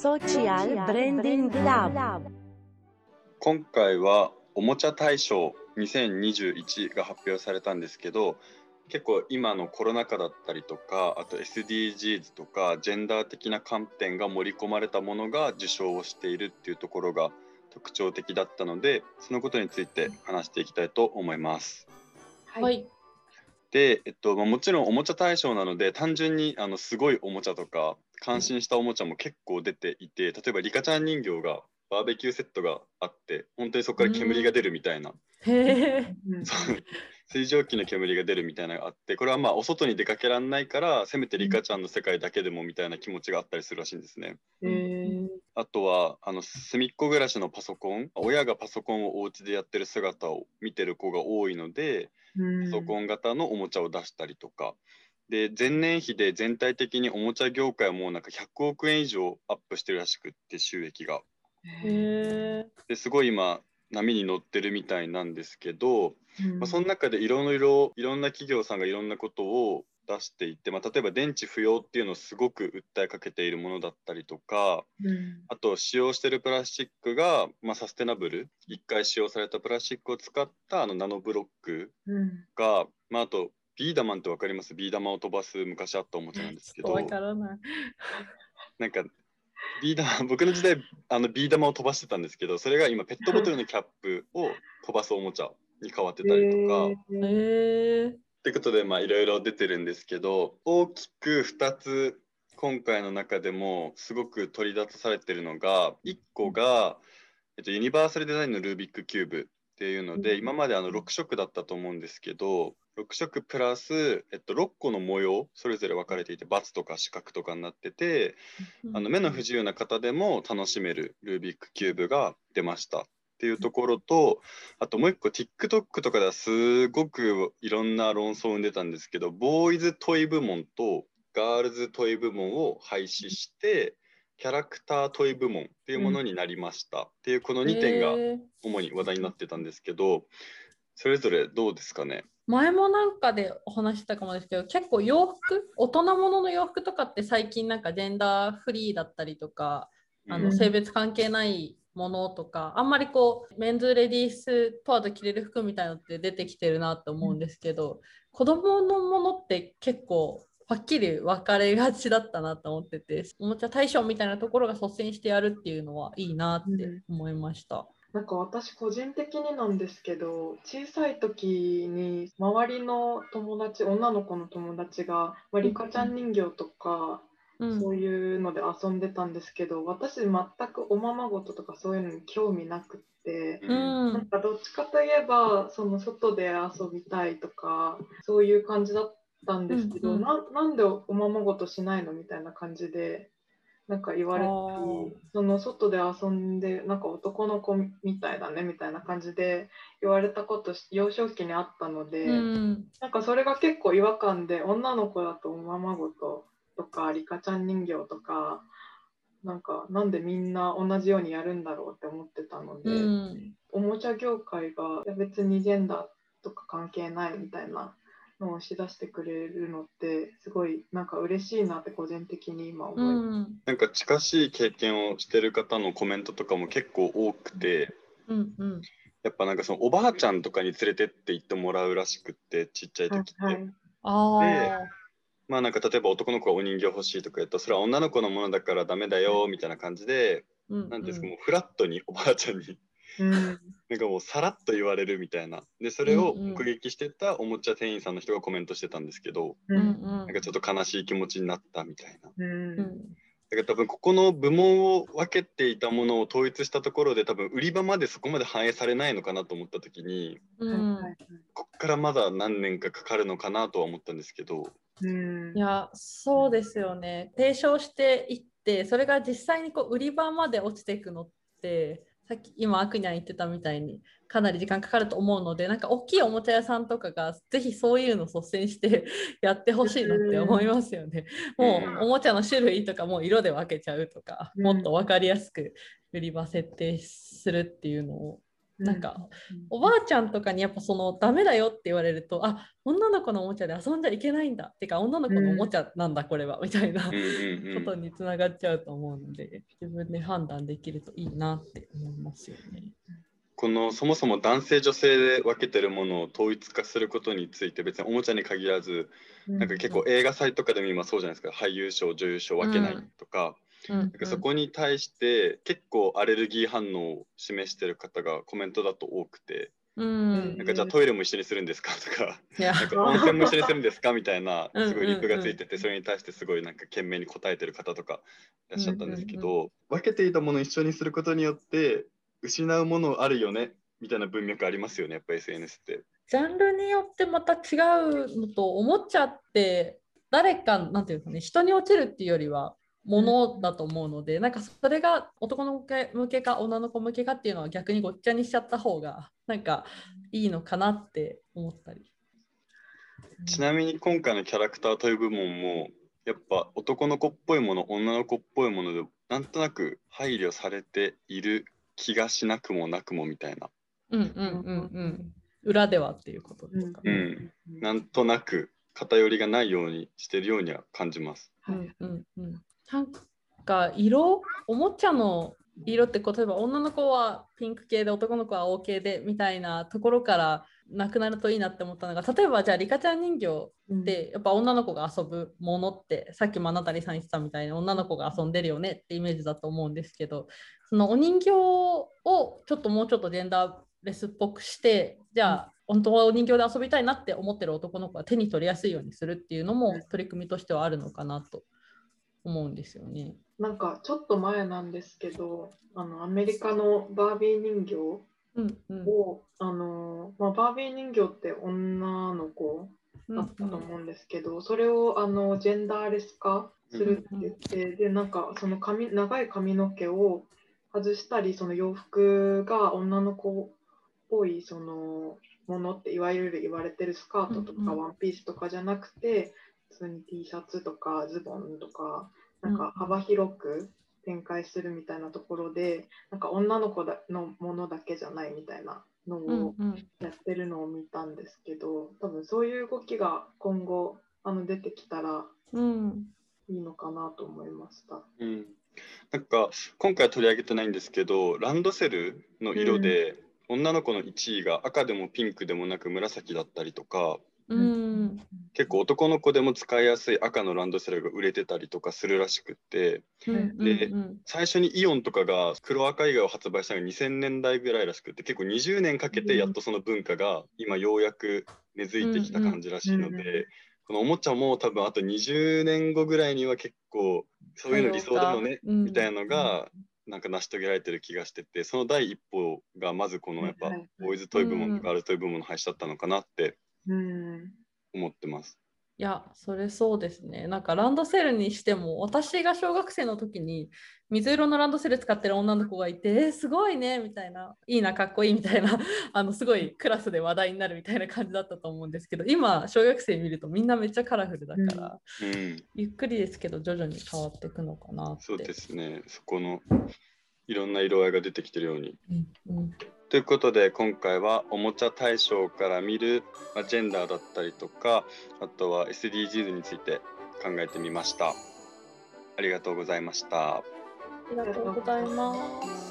Social Branding Lab 今回はおもちゃ大賞2021が発表されたんですけど結構今のコロナ禍だったりとかあと SDGs とかジェンダー的な観点が盛り込まれたものが受賞をしているっていうところが特徴的だったのでそのことについて話していきたいと思います。はい。で、えっとまあ、もちろんおもちゃ大賞なので単純にあのすごいおもちゃとか感心したおもちゃも結構出ていて例えばリカちゃん人形がバーベキューセットがあって本当にそこから煙が出るみたいな、へえ。そう。水蒸気の煙が出るみたいなのがあってこれはまあお外に出かけられないからせめてリカちゃんの世界だけでもみたいな気持ちがあったりするらしいんですね。えー。あとはあの隅っこ暮らしのパソコン親がパソコンをお家でやってる姿を見てる子が多いのでパソコン型のおもちゃを出したりとかで前年比で全体的におもちゃ業界はもうなんか100億円以上アップしてるらしくって収益が。へえ。ですごい今波に乗ってるみたいなんですけど、うんまあ、その中でいろいろいろんな企業さんがいろんなことを出していて、まあ、例えば電池不要っていうのをすごく訴えかけているものだったりとかうんあと使用しているプラスチックが、まあ、サステナブル1回使用されたプラスチックを使ったあのナノブロックうんが、まあ、あとビーダマンって分かります？ビー玉を飛ばす昔あったおもちゃなんですけどわからない。なんかビー玉 僕の時代あのビー玉を飛ばしてたんですけどそれが今ペットボトルのキャップを飛ばすおもちゃに変わってたりとか。えーへえ。ってことでまあいろいろ出てるんですけど大きく2つ今回の中でもすごく取り出されてるのが1個が、えっと、ユニバーサルデザインのルービックキューブっていうので、うん今まであの6色だったと思うんですけど6色プラス、えっと、6個の模様それぞれ分かれていてバツとか四角とかになっててあの目の不自由な方でも楽しめるルービックキューブが出ました。っていうところとあともう一個 TikTok とかではすごくいろんな論争を生んでたんですけどボーイズトイ部門とガールズトイ部門を廃止してキャラクタートイ部門っていうものになりました。っていうこの2点が主に話題になってたんですけどそれぞれどうですかね？前もなんかでお話ししたかもですけど結構洋服大人ものの洋服とかって最近なんかジェンダーフリーだったりとかあうんの性別関係ないものとか、あんまりこうメンズレディース問わず着れる服みたいなのって出てきてるなと思うんですけど、子供のものって結構はっきり分かれがちだったなと思ってておもちゃ大賞みたいなところが率先してやるっていうのはいいなって思いました。なんか私個人的になんですけど小さい時に周りの友達女の子の友達が、まあ、リカちゃん人形とか、うんそういうので遊んでたんですけど私全くおままごととかそういうのに興味なくって。うんなんかどっちかといえばその外で遊びたいとかそういう感じだったんですけど、うんうんななんでおままごとしないのみたいな感じでなんか言われたその外で遊んでなんか男の子みたいだねみたいな感じで言われたことし幼少期にあったので、うんなんかそれが結構違和感で女の子だとおままごととかリカちゃん人形とかなんかなんでみんな同じようにやるんだろうって思ってたので。うんおもちゃ業界がいや別にジェンダーとか関係ないみたいなのをし出してくれるのってすごいなんか嬉しいなって個人的に今思います。うん。なんか近しい経験をしてる方のコメントとかも結構多くてうんうん。やっぱなんかそのおばあちゃんとかに連れてって行ってもらうらしくってちっちゃいはい時って、はいあまあなんか例えば男の子がお人形欲しいとか言うとそれは女の子のものだからダメだよみたいな感じであ、うん。なんていうんですかもうフラットにおばあちゃんにうん。なんかもうさらっと言われるみたいな。でそれを目撃してたおもちゃ店員さんの人がコメントしてたんですけどううん。んなんかちょっと悲しい気持ちになったみたいな。うんうん。だから多分ここの部門を分けていたものを統一したところで多分売り場までそこまで反映されないのかなと思った時にうん。こっからまだ何年かかかるのかなとは思ったんですけど。うん。いやそうですよね。提唱していってそれが実際にこう売り場まで落ちていくのってさっき今アクニャン言ってたみたいにかなり時間かかると思うのでなんか大きいおもちゃ屋さんとかがぜひそういうの率先して やってほしいなって思いますよね。もうおもちゃの種類とかもう色で分けちゃうとか、うん。もっと分かりやすく売り場設定するっていうのをなんかおばあちゃんとかにやっぱそのダメだよって言われるとあ女の子のおもちゃで遊んじゃいけないんだってか女の子のおもちゃなんだこれはみたいなことにつながっちゃうと思うので自分で判断できるといいなって思いますよね。このそもそも男性女性で分けてるものを統一化することについて別におもちゃに限らずなんか結構映画祭とかでも今そうじゃないですか。俳優賞女優賞分けないとか,、うんなんかそこに対して結構アレルギー反応を示してる方がコメントだと多くてうん。なんかじゃあトイレも一緒にするんですか？とかなんか温泉も一緒にするんですか？みたいなうんすごいリップがついててそれに対してすごいなんか懸命に答えてる方とかいらっしゃったんですけうんど分けていたものを一緒にすることによって失うものあるよね？みたいな文脈ありますよね？やっぱ SNS って。ジャンルによってまた違うのとおもちゃって誰かなんていうかね人に落ちるっていうよりはものだと思うので、なんかそれが男の子向けか女の子向けかっていうのは逆にごっちゃにしちゃった方がなんかいいのかなって思ったり。ちなみに今回のキャラクターという部門もやっぱ男の子っぽいもの女の子っぽいものでなんとなく配慮されている気がしなくもなくもみたいなうんうんうんうん。裏ではっていうことですかうね。んなんとなく偏りがないようにしてるようには感じます。うんうんうん、なんか色？おもちゃの色？って例えば女の子はピンク系で男の子は青系でみたいなところからなくなるといいなって思ったのが例えばじゃあリカちゃん人形ってやっぱ女の子が遊ぶものってさっきもあなたりさん言ってたみたいに女の子が遊んでるよねってイメージだと思うんですけどそのお人形をちょっともうちょっとジェンダーレスっぽくしてじゃあ本当はお人形で遊びたいなって思ってる男の子は手に取りやすいようにするっていうのも取り組みとしてはあるのかなと思うんですよね。なんかちょっと前なんですけどあのアメリカのバービー人形うんうん。を、あのまあ、バービー人形って女の子うんだったと思うんですけど、それをあのジェンダーレス化するって言って、でなんかその髪長い髪の毛を外したりその洋服が女の子っぽいそのものっていわゆる言われてるスカートとうんうん。かワンピースとかじゃなくて普通に T シャツとかズボンとかなんか幅広く展開するみたいなところでなんか女の子だのものだけじゃないみたいなのうんをうん。やってるのを見たんですけど多分そういう動きが今後あの出てきたらうん。いいのかなと思いました。うん、なんか今回取り上げてないんですけどランドセルの色で、女の子の1位が赤でもピンクでもなく紫だったりとかうん結構男の子でも使いやすい赤のランドセルが売れてたりとかするらしくってうんでうん。最初にイオンとかが黒赤以外を発売したのが2000年代ぐらいらしくって結構20年かけてやっとその文化が今ようやく根付いてきた感じらしいのうんうんでこのおもちゃも多分あと20年後ぐらいには結構そういうの理想だよねうん。みたいなのがなんか成し遂げられてる気がしててその第一歩がまずこのやっぱはいはいボーイズトイ部門うんとガールトイ部門の廃止だったのかなって。うん思ってます。いや、それそうですね。なんかランドセルにしても、私が小学生の時に水色のランドセル使ってる女の子がいて、えーすごいねみたいな、いいな、かっこいいみたいな、あのすごいクラスで話題になるみたいな感じだったと思うんですけど、今、小学生見るとみんなめっちゃカラフルだから、うん、ゆっくりですけど、徐々に変わっていくのかなって。そうですねそこのいろんな色合いが出てきてるようにうんうんということで今回はおもちゃ大賞から見る、まあ、ジェンダーだったりとかあとは SDGs について考えてみましたありがとうございましたありがとうございます。